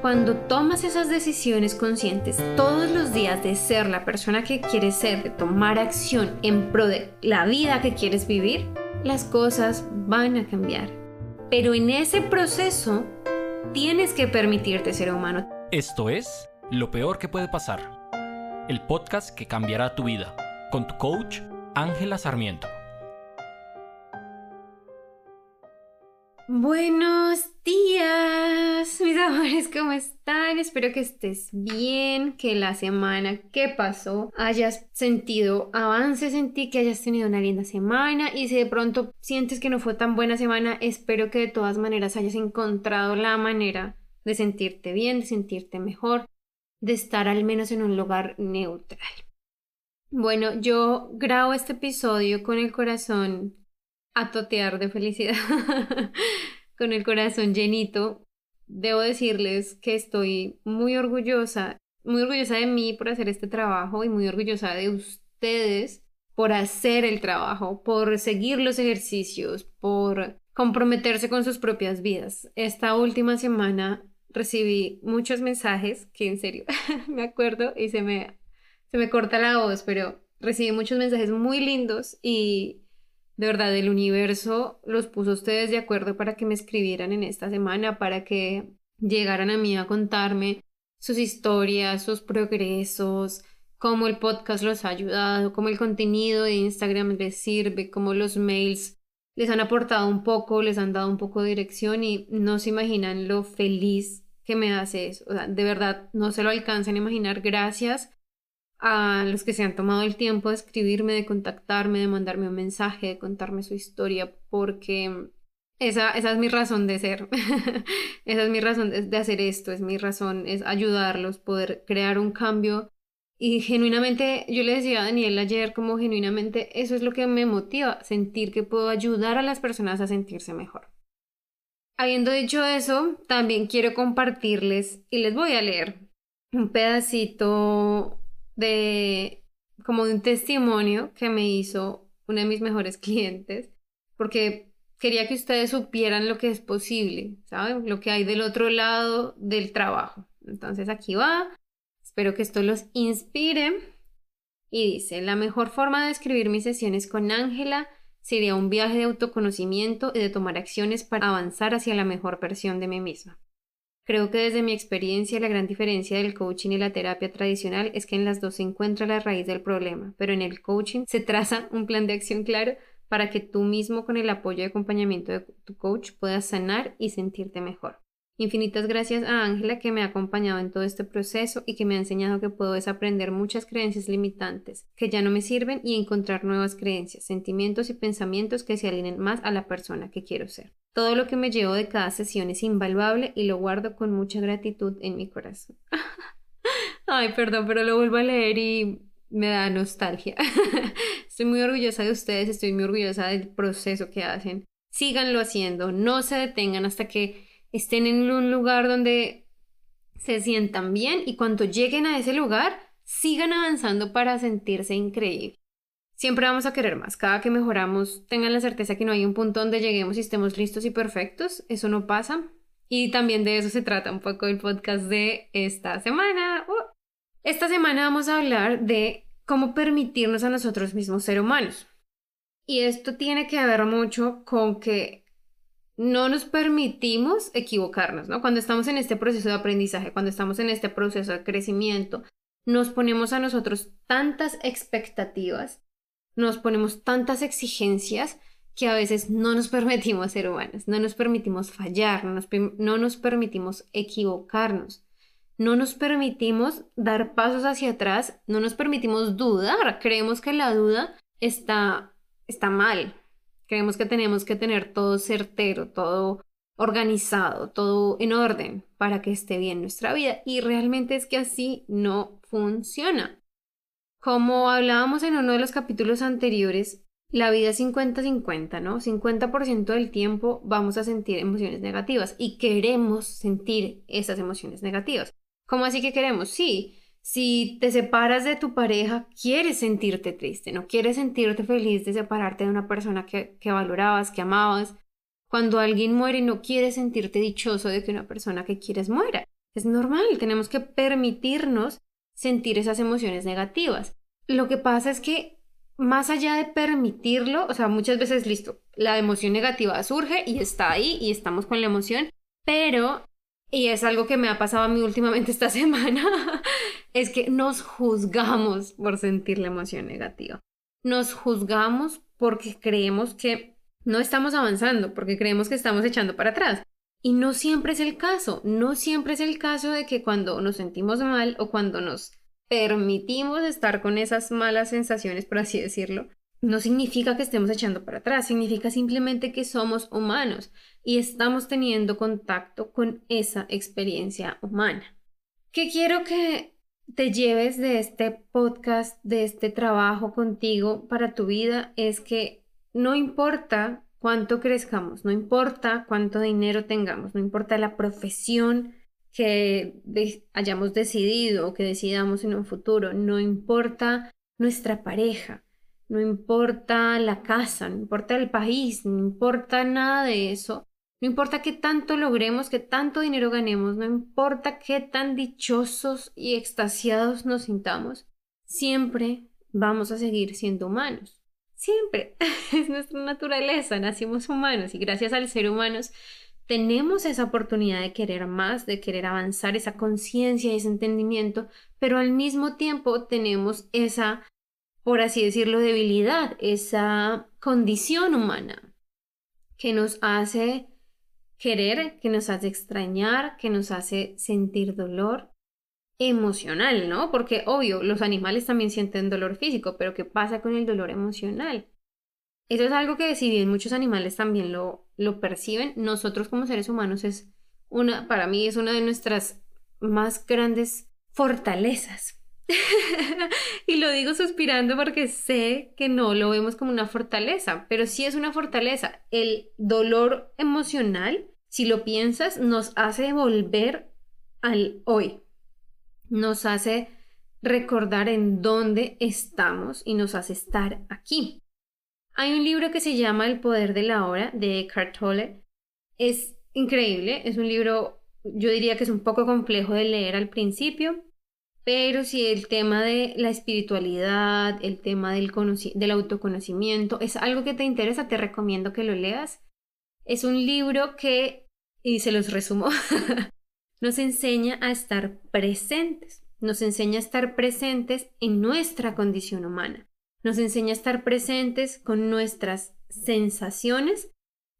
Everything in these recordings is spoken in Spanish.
Cuando tomas esas decisiones conscientes todos los días de ser la persona que quieres ser, de tomar acción en pro de la vida que quieres vivir, las cosas van a cambiar. Pero en ese proceso tienes que permitirte ser humano. Esto es Lo Peor que puede pasar, el podcast que cambiará tu vida, con tu coach Ángela Sarmiento. Buenos días, mis amores, ¿cómo están? Espero que estés bien, que la semana que pasó hayas sentido avances en ti, que hayas tenido una linda semana y si de pronto sientes que no fue tan buena semana, espero que de todas maneras hayas encontrado la manera de sentirte bien, de sentirte mejor, de estar al menos en un lugar neutral. Bueno, yo grabo este episodio con el corazón a totear de felicidad, con el corazón llenito. Debo decirles que estoy muy orgullosa, muy orgullosa de mí por hacer este trabajo y muy orgullosa de ustedes por hacer el trabajo, por seguir los ejercicios, por comprometerse con sus propias vidas. Esta última semana recibí muchos mensajes que en serio me acuerdo y se me, se me corta la voz, pero recibí muchos mensajes muy lindos y de verdad, el universo los puso ustedes de acuerdo para que me escribieran en esta semana, para que llegaran a mí a contarme sus historias, sus progresos, cómo el podcast los ha ayudado, cómo el contenido de Instagram les sirve, cómo los mails les han aportado un poco, les han dado un poco de dirección y no se imaginan lo feliz que me hace eso. O sea, de verdad, no se lo alcanzan a imaginar. Gracias a los que se han tomado el tiempo de escribirme, de contactarme, de mandarme un mensaje, de contarme su historia, porque esa, esa es mi razón de ser. esa es mi razón de, hacer esto, es mi razón, es ayudarlos, poder crear un cambio. Y genuinamente, yo le decía a Daniel ayer, como genuinamente eso es lo que me motiva, sentir que puedo ayudar a las personas a sentirse mejor. Habiendo dicho eso, también quiero compartirles y les voy a leer un pedacito de como un testimonio que me hizo una de mis mejores clientes, porque quería que ustedes supieran lo que es posible, ¿saben? Lo que hay del otro lado del trabajo. Entonces aquí va, espero que esto los inspire. Y dice, la mejor forma de escribir mis sesiones con Ángela sería un viaje de autoconocimiento y de tomar acciones para avanzar hacia la mejor versión de mí misma. Creo que desde mi experiencia la gran diferencia del coaching y la terapia tradicional es que en las dos se encuentra la raíz del problema, pero en el coaching se traza un plan de acción claro para que tú mismo con el apoyo y acompañamiento de tu coach puedas sanar y sentirte mejor. Infinitas gracias a Ángela que me ha acompañado en todo este proceso y que me ha enseñado que puedo desaprender muchas creencias limitantes que ya no me sirven y encontrar nuevas creencias, sentimientos y pensamientos que se alineen más a la persona que quiero ser. Todo lo que me llevo de cada sesión es invaluable y lo guardo con mucha gratitud en mi corazón. Ay, perdón, pero lo vuelvo a leer y me da nostalgia. estoy muy orgullosa de ustedes, estoy muy orgullosa del proceso que hacen. Síganlo haciendo, no se detengan hasta que estén en un lugar donde se sientan bien y cuando lleguen a ese lugar, sigan avanzando para sentirse increíble. Siempre vamos a querer más. Cada que mejoramos, tengan la certeza que no hay un punto donde lleguemos y estemos listos y perfectos. Eso no pasa. Y también de eso se trata un poco el podcast de esta semana. Uh. Esta semana vamos a hablar de cómo permitirnos a nosotros mismos ser humanos. Y esto tiene que ver mucho con que no nos permitimos equivocarnos, ¿no? Cuando estamos en este proceso de aprendizaje, cuando estamos en este proceso de crecimiento, nos ponemos a nosotros tantas expectativas, nos ponemos tantas exigencias que a veces no nos permitimos ser humanos, no nos permitimos fallar, no nos, no nos permitimos equivocarnos, no nos permitimos dar pasos hacia atrás, no nos permitimos dudar, creemos que la duda está, está mal, Creemos que tenemos que tener todo certero, todo organizado, todo en orden para que esté bien nuestra vida. Y realmente es que así no funciona. Como hablábamos en uno de los capítulos anteriores, la vida es 50-50, ¿no? 50% del tiempo vamos a sentir emociones negativas y queremos sentir esas emociones negativas. ¿Cómo así que queremos? Sí, si te separas de tu pareja, quieres sentirte triste, no quieres sentirte feliz de separarte de una persona que, valorabas, que amabas. Cuando alguien muere, no quieres sentirte dichoso de que una persona que quieres muera. Es normal, tenemos que permitirnos sentir esas emociones negativas. Lo que pasa es que más allá de permitirlo, o sea, muchas veces listo, la emoción negativa surge y está ahí y estamos con la emoción, pero, y es algo que me ha pasado a mí últimamente esta semana, es que nos juzgamos por sentir la emoción negativa. Nos juzgamos porque creemos que no estamos avanzando, porque creemos que estamos echando para atrás. Y no siempre es el caso, no siempre es el caso de que cuando nos sentimos mal o cuando nos permitimos estar con esas malas sensaciones, por así decirlo, no significa que estemos echando para atrás, significa simplemente que somos humanos y estamos teniendo contacto con esa experiencia humana. ¿Qué quiero que te lleves de este podcast, de este trabajo contigo para tu vida? Es que no importa cuánto crezcamos, no importa cuánto dinero tengamos, no importa la profesión que hayamos decidido o que decidamos en un futuro, no importa nuestra pareja, no importa la casa, no importa el país, no importa nada de eso, no importa qué tanto logremos, qué tanto dinero ganemos, no importa qué tan dichosos y extasiados nos sintamos, siempre vamos a seguir siendo humanos. Siempre. Es nuestra naturaleza. Nacimos humanos y gracias al ser humanos tenemos esa oportunidad de querer más, de querer avanzar, esa conciencia ese entendimiento, pero al mismo tiempo tenemos esa, por así decirlo, debilidad, esa condición humana que nos hace querer, que nos hace extrañar, que nos hace sentir dolor, emocional, ¿no? Porque obvio, los animales también sienten dolor físico, pero ¿qué pasa con el dolor emocional? Eso es algo que si bien muchos animales también lo, lo perciben, nosotros como seres humanos es una, para mí es una de nuestras más grandes fortalezas. y lo digo suspirando porque sé que no lo vemos como una fortaleza, pero sí es una fortaleza. El dolor emocional, si lo piensas, nos hace volver al hoy, nos hace recordar en dónde estamos y nos hace estar aquí. Hay un libro que se llama El poder de la hora de Eckhart Tolle. Es increíble, es un libro, yo diría que es un poco complejo de leer al principio, pero si el tema de la espiritualidad, el tema del, del autoconocimiento es algo que te interesa, te recomiendo que lo leas. Es un libro que, y se los resumo, nos enseña a estar presentes, nos enseña a estar presentes en nuestra condición humana, nos enseña a estar presentes con nuestras sensaciones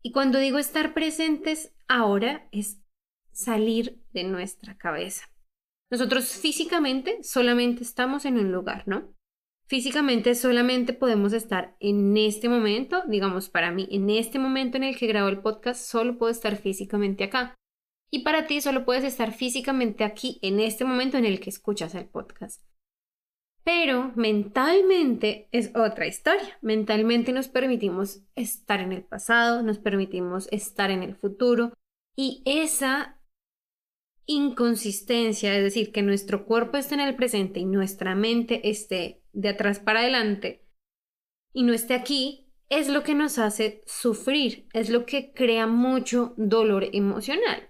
y cuando digo estar presentes ahora es salir de nuestra cabeza. Nosotros físicamente solamente estamos en un lugar, ¿no? Físicamente solamente podemos estar en este momento, digamos para mí, en este momento en el que grabo el podcast, solo puedo estar físicamente acá. Y para ti solo puedes estar físicamente aquí, en este momento en el que escuchas el podcast. Pero mentalmente es otra historia. Mentalmente nos permitimos estar en el pasado, nos permitimos estar en el futuro y esa inconsistencia, es decir, que nuestro cuerpo esté en el presente y nuestra mente esté de atrás para adelante y no esté aquí, es lo que nos hace sufrir, es lo que crea mucho dolor emocional.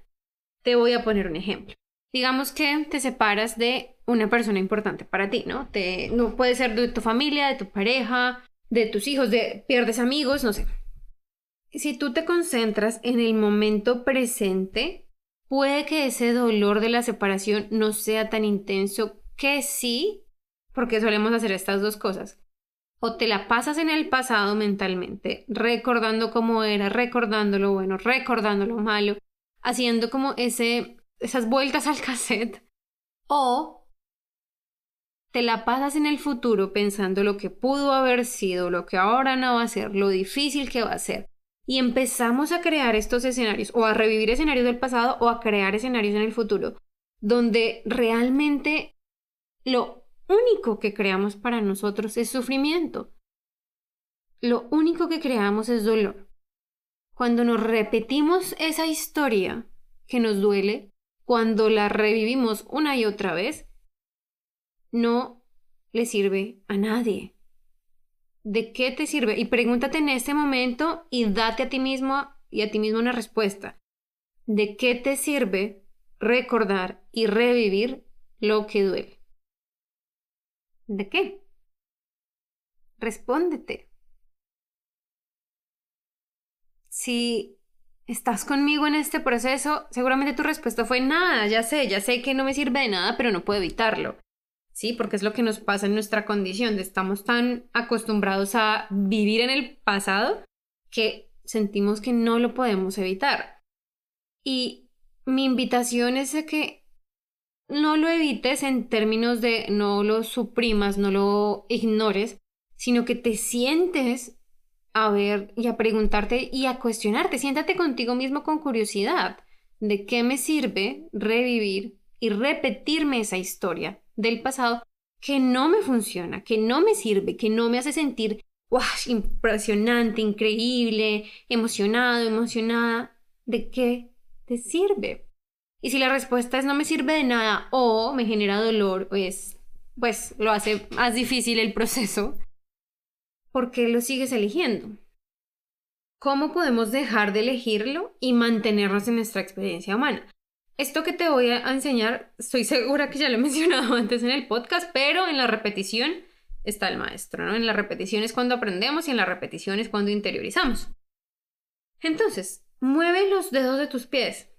Te voy a poner un ejemplo. Digamos que te separas de una persona importante para ti, ¿no? Te, no puede ser de tu familia, de tu pareja, de tus hijos, de pierdes amigos, no sé. Si tú te concentras en el momento presente, puede que ese dolor de la separación no sea tan intenso que sí, porque solemos hacer estas dos cosas. O te la pasas en el pasado mentalmente, recordando cómo era, recordando lo bueno, recordando lo malo, haciendo como ese, esas vueltas al cassette, o te la pasas en el futuro pensando lo que pudo haber sido, lo que ahora no va a ser, lo difícil que va a ser. Y empezamos a crear estos escenarios, o a revivir escenarios del pasado, o a crear escenarios en el futuro, donde realmente lo único que creamos para nosotros es sufrimiento. Lo único que creamos es dolor. Cuando nos repetimos esa historia que nos duele, cuando la revivimos una y otra vez, no le sirve a nadie. ¿De qué te sirve? Y pregúntate en este momento y date a ti mismo y a ti mismo una respuesta. ¿De qué te sirve recordar y revivir lo que duele. ¿De qué? Respóndete. Si estás conmigo en este proceso, seguramente tu respuesta fue nada, ya sé, ya sé que no me sirve de nada, pero no puedo evitarlo. Sí, porque es lo que nos pasa en nuestra condición, estamos tan acostumbrados a vivir en el pasado que sentimos que no lo podemos evitar. Y mi invitación es que no lo evites en términos de no lo suprimas, no lo ignores, sino que te sientes a ver y a preguntarte y a cuestionarte. Siéntate contigo mismo con curiosidad. ¿De qué me sirve revivir y repetirme esa historia del pasado que no me funciona, que no me sirve, que no me hace sentir wow, impresionante, increíble, emocionado, emocionada? ¿De qué te sirve? Y si la respuesta es no me sirve de nada o me genera dolor, pues, pues lo hace más difícil el proceso. ¿Por qué lo sigues eligiendo? ¿Cómo podemos dejar de elegirlo y mantenernos en nuestra experiencia humana? Esto que te voy a enseñar, estoy segura que ya lo he mencionado antes en el podcast, pero en la repetición está el maestro, ¿no? En la repetición es cuando aprendemos y en la repetición es cuando interiorizamos. Entonces, mueve los dedos de tus pies.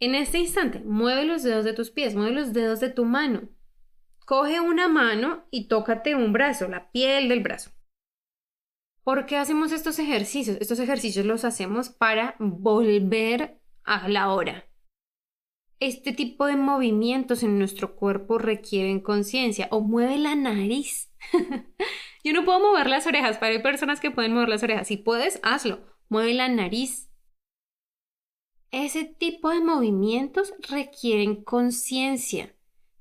En este instante, mueve los dedos de tus pies, mueve los dedos de tu mano. Coge una mano y tócate un brazo, la piel del brazo. ¿Por qué hacemos estos ejercicios? Estos ejercicios los hacemos para volver a la hora. Este tipo de movimientos en nuestro cuerpo requieren conciencia o mueve la nariz. Yo no puedo mover las orejas, pero hay personas que pueden mover las orejas. Si puedes, hazlo. Mueve la nariz. Ese tipo de movimientos requieren conciencia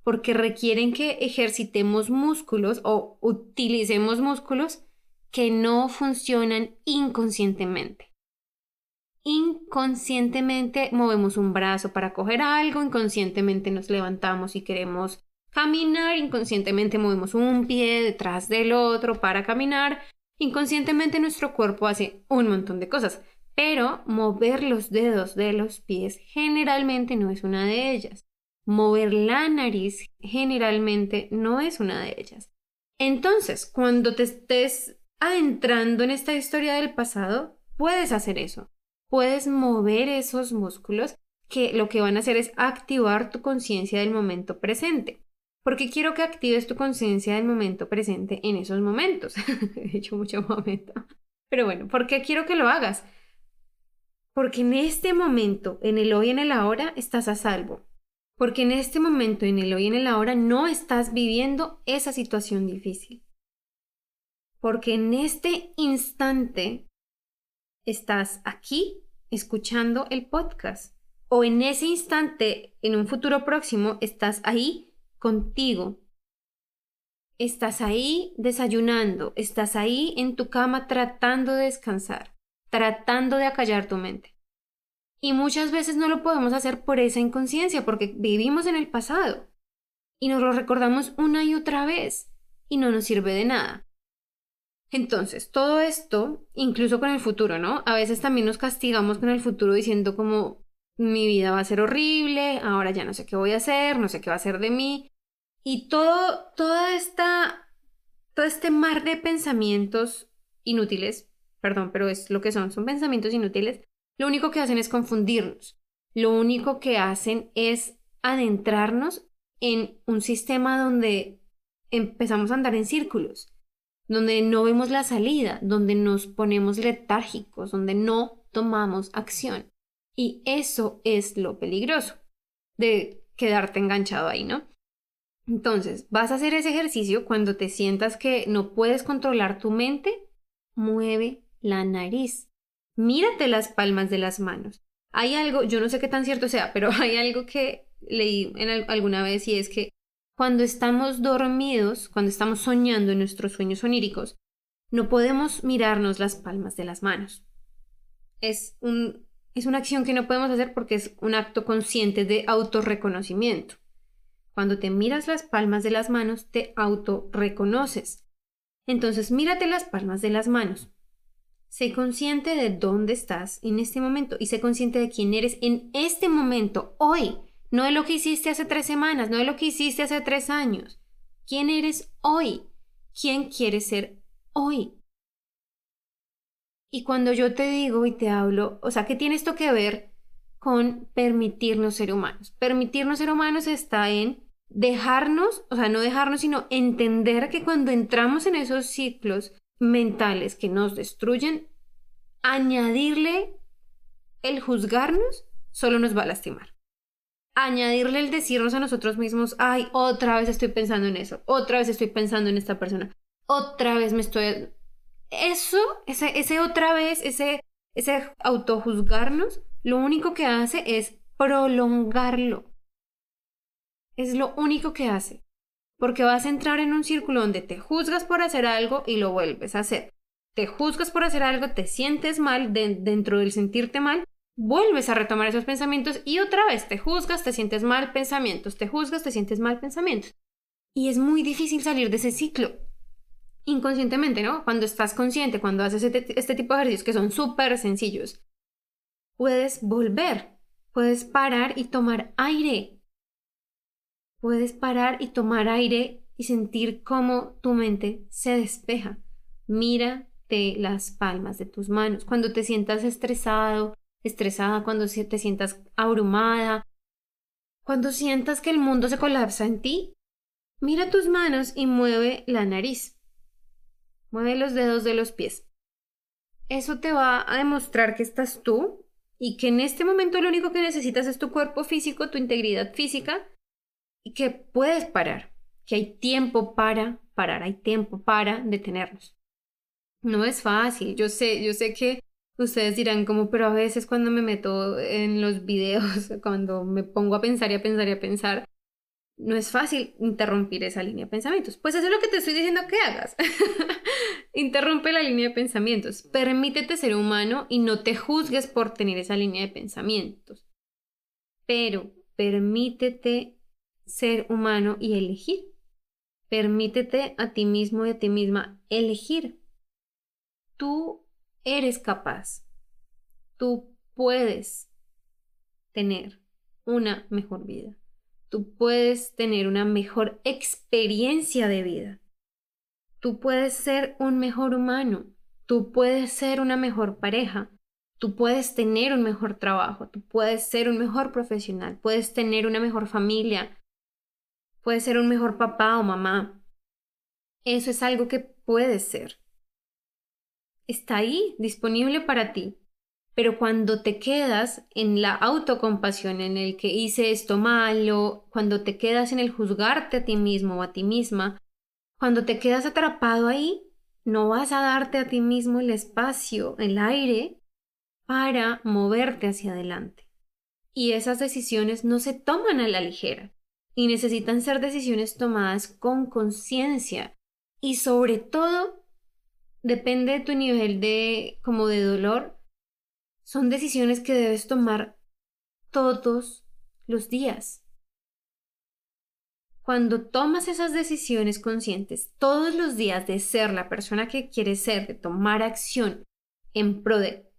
porque requieren que ejercitemos músculos o utilicemos músculos que no funcionan inconscientemente. Inconscientemente movemos un brazo para coger algo, inconscientemente nos levantamos y queremos caminar, inconscientemente movemos un pie detrás del otro para caminar, inconscientemente nuestro cuerpo hace un montón de cosas, pero mover los dedos de los pies generalmente no es una de ellas. Mover la nariz generalmente no es una de ellas. Entonces, cuando te estés adentrando en esta historia del pasado, puedes hacer eso. Puedes mover esos músculos que lo que van a hacer es activar tu conciencia del momento presente. Porque quiero que actives tu conciencia del momento presente en esos momentos. He hecho mucho momento. Pero bueno, ¿por qué quiero que lo hagas? Porque en este momento, en el hoy y en el ahora, estás a salvo. Porque en este momento, en el hoy y en el ahora, no estás viviendo esa situación difícil porque en este instante estás aquí escuchando el podcast o en ese instante, en un futuro próximo, estás ahí contigo. Estás ahí desayunando, estás ahí en tu cama tratando de descansar, tratando de acallar tu mente. Y muchas veces no lo podemos hacer por esa inconsciencia, porque vivimos en el pasado y nos lo recordamos una y otra vez y no nos sirve de nada. Entonces, todo esto, incluso con el futuro, ¿no? A veces también nos castigamos con el futuro diciendo como mi vida va a ser horrible, ahora ya no sé qué voy a hacer, no sé qué va a ser de mí. Y todo, toda esta, todo este mar de pensamientos inútiles, perdón, pero es lo que son, son pensamientos inútiles, lo único que hacen es confundirnos. Lo único que hacen es adentrarnos en un sistema donde empezamos a andar en círculos donde no vemos la salida, donde nos ponemos letárgicos, donde no tomamos acción. Y eso es lo peligroso de quedarte enganchado ahí, ¿no? Entonces, vas a hacer ese ejercicio cuando te sientas que no puedes controlar tu mente, mueve la nariz. Mírate las palmas de las manos. Hay algo, yo no sé qué tan cierto sea, pero hay algo que leí alguna vez y es que cuando estamos dormidos, cuando estamos soñando en nuestros sueños oníricos, no podemos mirarnos las palmas de las manos. Es, un, es una acción que no podemos hacer porque es un acto consciente de autorreconocimiento. Cuando te miras las palmas de las manos, te autorreconoces. Entonces, mírate las palmas de las manos. Sé consciente de dónde estás en este momento y sé consciente de quién eres en este momento, hoy, no de lo que hiciste hace tres semanas, no de lo que hiciste hace tres años. ¿Quién eres hoy? ¿Quién quieres ser hoy? Y cuando yo te digo y te hablo, o sea, ¿qué tiene esto que ver con permitirnos ser humanos? Permitirnos ser humanos está en dejarnos, o sea, no dejarnos, sino entender que cuando entramos en esos ciclos mentales que nos destruyen, añadirle el juzgarnos solo nos va a lastimar. Añadirle el decirnos a nosotros mismos, ay, otra vez estoy pensando en eso, otra vez estoy pensando en esta persona, otra vez me estoy... Eso, ese, ese otra vez, ese, ese autojuzgarnos, lo único que hace es prolongarlo. Es lo único que hace. Porque vas a entrar en un círculo donde te juzgas por hacer algo y lo vuelves a hacer. Te juzgas por hacer algo, te sientes mal dentro del sentirte mal, vuelves a retomar esos pensamientos y otra vez te juzgas, te sientes mal pensamientos, te juzgas, te sientes mal pensamientos. Y es muy difícil salir de ese ciclo. Inconscientemente, ¿no? Cuando estás consciente, cuando haces este, este tipo de ejercicios que son súper sencillos, puedes volver, puedes parar y tomar aire, Puedes parar y tomar aire y sentir cómo tu mente se despeja. Mírate las palmas de tus manos. Cuando te sientas estresado, estresada, cuando te sientas abrumada, cuando sientas que el mundo se colapsa en ti, mira tus manos y mueve la nariz. Mueve los dedos de los pies. Eso te va a demostrar que estás tú y que en este momento lo único que necesitas es tu cuerpo físico, tu integridad física y que puedes parar, que hay tiempo para parar, hay tiempo para detenernos. No es fácil, yo sé, yo sé que ustedes dirán como, pero a veces cuando me meto en los videos, cuando me pongo a pensar y a pensar y a pensar, no es fácil interrumpir esa línea de pensamientos. Pues eso es lo que te estoy diciendo que hagas. Interrumpe la línea de pensamientos. Permítete ser humano y no te juzgues por tener esa línea de pensamientos. Pero permítete ser humano y elegir. Permítete a ti mismo y a ti misma elegir. Tú eres capaz. Tú puedes tener una mejor vida. Tú puedes tener una mejor experiencia de vida. Tú puedes ser un mejor humano. Tú puedes ser una mejor pareja. Tú puedes tener un mejor trabajo. Tú puedes ser un mejor profesional. Puedes tener una mejor familia. Puedes ser un mejor papá o mamá. Eso es algo que puedes ser. Está ahí, disponible para ti. Pero cuando te quedas en la autocompasión, en el que hice esto malo, cuando te quedas en el juzgarte a ti mismo o a ti misma, cuando te quedas atrapado ahí, no vas a darte a ti mismo el espacio, el aire, para moverte hacia adelante. Y esas decisiones no se toman a la ligera y necesitan ser decisiones tomadas con conciencia y sobre todo depende de tu nivel de como de dolor son decisiones que debes tomar todos los días. Cuando tomas esas decisiones conscientes todos los días de ser la persona que quieres ser de tomar acción en pro de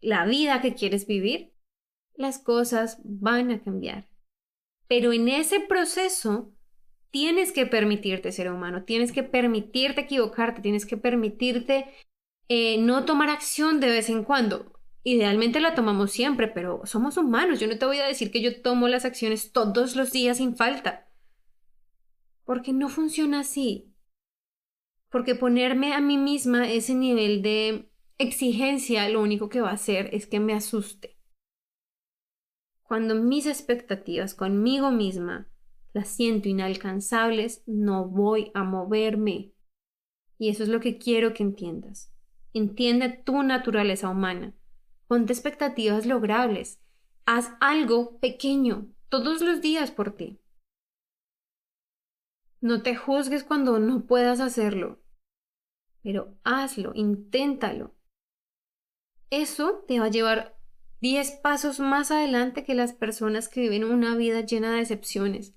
la vida que quieres vivir las cosas van a cambiar. Pero en ese proceso tienes que permitirte ser humano, tienes que permitirte equivocarte, tienes que permitirte eh, no tomar acción de vez en cuando. Idealmente la tomamos siempre, pero somos humanos. Yo no te voy a decir que yo tomo las acciones todos los días sin falta. Porque no funciona así. Porque ponerme a mí misma ese nivel de exigencia lo único que va a hacer es que me asuste cuando mis expectativas conmigo misma las siento inalcanzables, no voy a moverme. Y eso es lo que quiero que entiendas. Entiende tu naturaleza humana. Ponte expectativas logrables. Haz algo pequeño todos los días por ti. No te juzgues cuando no puedas hacerlo, pero hazlo, inténtalo. Eso te va a llevar 10 pasos más adelante que las personas que viven una vida llena de decepciones.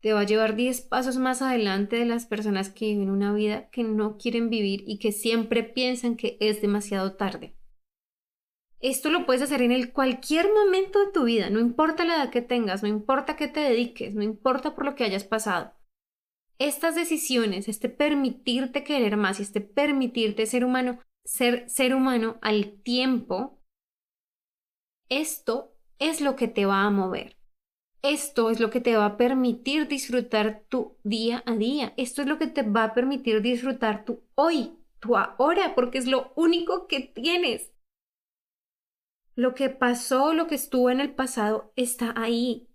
Te va a llevar 10 pasos más adelante de las personas que viven una vida que no quieren vivir y que siempre piensan que es demasiado tarde. Esto lo puedes hacer en cualquier momento de tu vida, no importa la edad que tengas, no importa qué te dediques, no importa por lo que hayas pasado. Estas decisiones, este permitirte querer más y este permitirte ser humano, ser ser humano al tiempo, esto es lo que te va a mover. Esto es lo que te va a permitir disfrutar tu día a día. Esto es lo que te va a permitir disfrutar tu hoy, tu ahora, porque es lo único que tienes. Lo que pasó, lo que estuvo en el pasado, está ahí.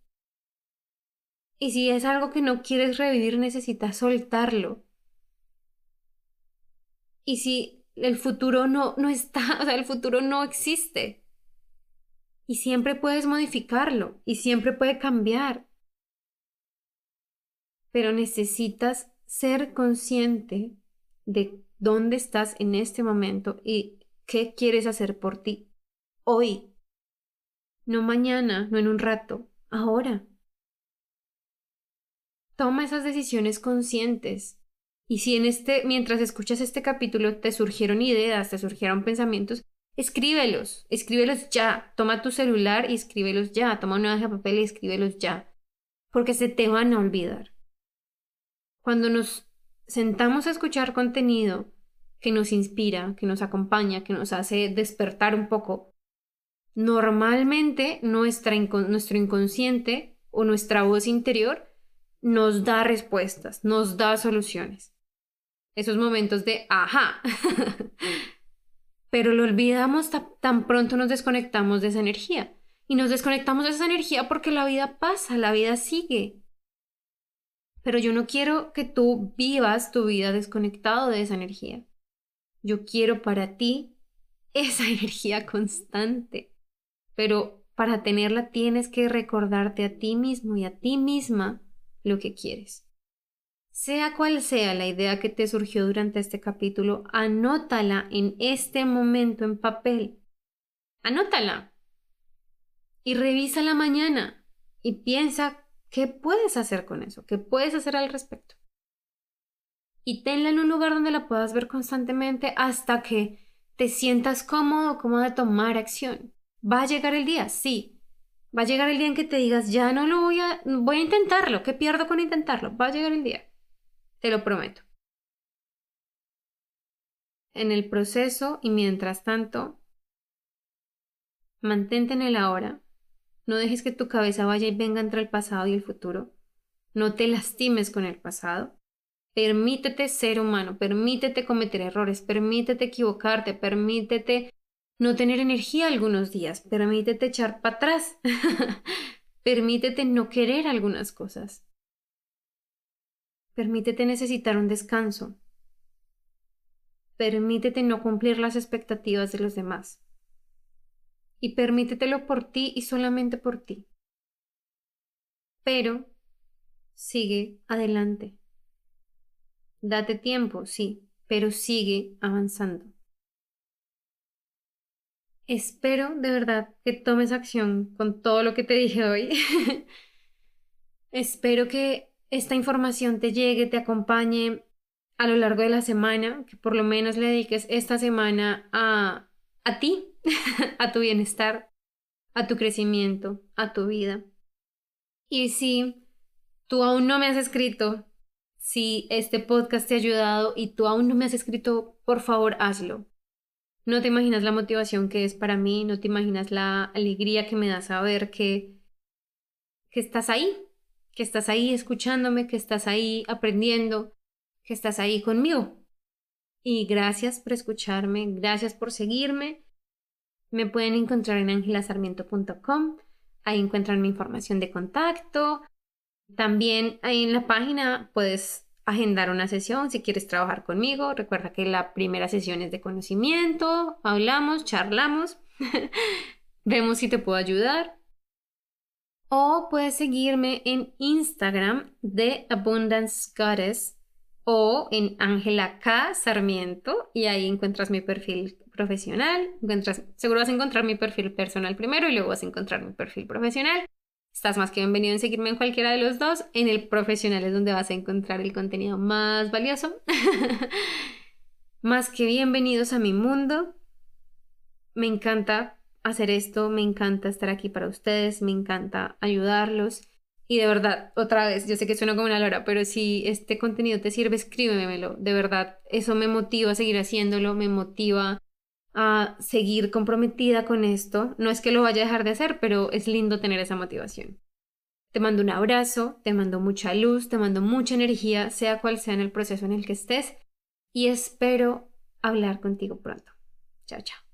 Y si es algo que no quieres revivir, necesitas soltarlo. Y si el futuro no, no está, o sea, el futuro no existe. Y siempre puedes modificarlo y siempre puede cambiar. Pero necesitas ser consciente de dónde estás en este momento y qué quieres hacer por ti hoy. No mañana, no en un rato, ahora. Toma esas decisiones conscientes. Y si en este, mientras escuchas este capítulo, te surgieron ideas, te surgieron pensamientos, escríbelos, escríbelos ya. Toma tu celular y escríbelos ya. Toma una hoja de papel y escríbelos ya. Porque se te van a olvidar. Cuando nos sentamos a escuchar contenido que nos inspira, que nos acompaña, que nos hace despertar un poco, Normalmente nuestro inconsciente o nuestra voz interior nos da respuestas, nos da soluciones. Esos momentos de ajá. Pero lo olvidamos tan pronto nos desconectamos de esa energía. Y nos desconectamos de esa energía porque la vida pasa, la vida sigue. Pero yo no quiero que tú vivas tu vida desconectado de esa energía. Yo quiero para ti esa energía constante pero para tenerla tienes que recordarte a ti mismo y a ti misma lo que quieres. Sea cual sea la idea que te surgió durante este capítulo, anótala en este momento en papel. Anótala. Y revísala mañana y piensa qué puedes hacer con eso, qué puedes hacer al respecto. Y tenla en un lugar donde la puedas ver constantemente hasta que te sientas cómodo, cómodo de tomar acción. ¿Va a llegar el día? Sí. Va a llegar el día en que te digas, ya no lo voy a, voy a intentarlo, ¿qué pierdo con intentarlo? Va a llegar el día. Te lo prometo. En el proceso y mientras tanto, mantente en el ahora. No dejes que tu cabeza vaya y venga entre el pasado y el futuro. No te lastimes con el pasado. Permítete ser humano, permítete cometer errores, permítete equivocarte, permítete no tener energía algunos días, permítete echar para atrás, permítete no querer algunas cosas, permítete necesitar un descanso, permítete no cumplir las expectativas de los demás y permítetelo por ti y solamente por ti. Pero sigue adelante. Date tiempo, sí, pero sigue avanzando. Espero de verdad que tomes acción con todo lo que te dije hoy. Espero que esta información te llegue, te acompañe a lo largo de la semana, que por lo menos le dediques esta semana a, a ti, a tu bienestar, a tu crecimiento, a tu vida. Y si tú aún no me has escrito, si este podcast te ha ayudado y tú aún no me has escrito, por favor hazlo. No te imaginas la motivación que es para mí, no te imaginas la alegría que me da saber que, que estás ahí, que estás ahí escuchándome, que estás ahí aprendiendo, que estás ahí conmigo. Y gracias por escucharme, gracias por seguirme. Me pueden encontrar en angelasarmiento.com. Ahí encuentran mi información de contacto. También ahí en la página puedes agendar una sesión si quieres trabajar conmigo. Recuerda que la primera sesión es de conocimiento, hablamos, charlamos, vemos si te puedo ayudar. O puedes seguirme en Instagram de Abundance Goddess o en Angela K. Sarmiento y ahí encuentras mi perfil profesional. Encuentras, seguro vas a encontrar mi perfil personal primero y luego vas a encontrar mi perfil profesional. Estás más que bienvenido en seguirme en cualquiera de los dos. En el profesional es donde vas a encontrar el contenido más valioso. más que bienvenidos a mi mundo. Me encanta hacer esto, me encanta estar aquí para ustedes, me encanta ayudarlos. Y de verdad, otra vez, yo sé que suena como una lora, pero si este contenido te sirve, escríbemelo. De verdad, eso me motiva a seguir haciéndolo, me motiva a seguir comprometida con esto. No es que lo vaya a dejar de hacer, pero es lindo tener esa motivación. Te mando un abrazo, te mando mucha luz, te mando mucha energía, sea cual sea en el proceso en el que estés, y espero hablar contigo pronto. Chao, chao.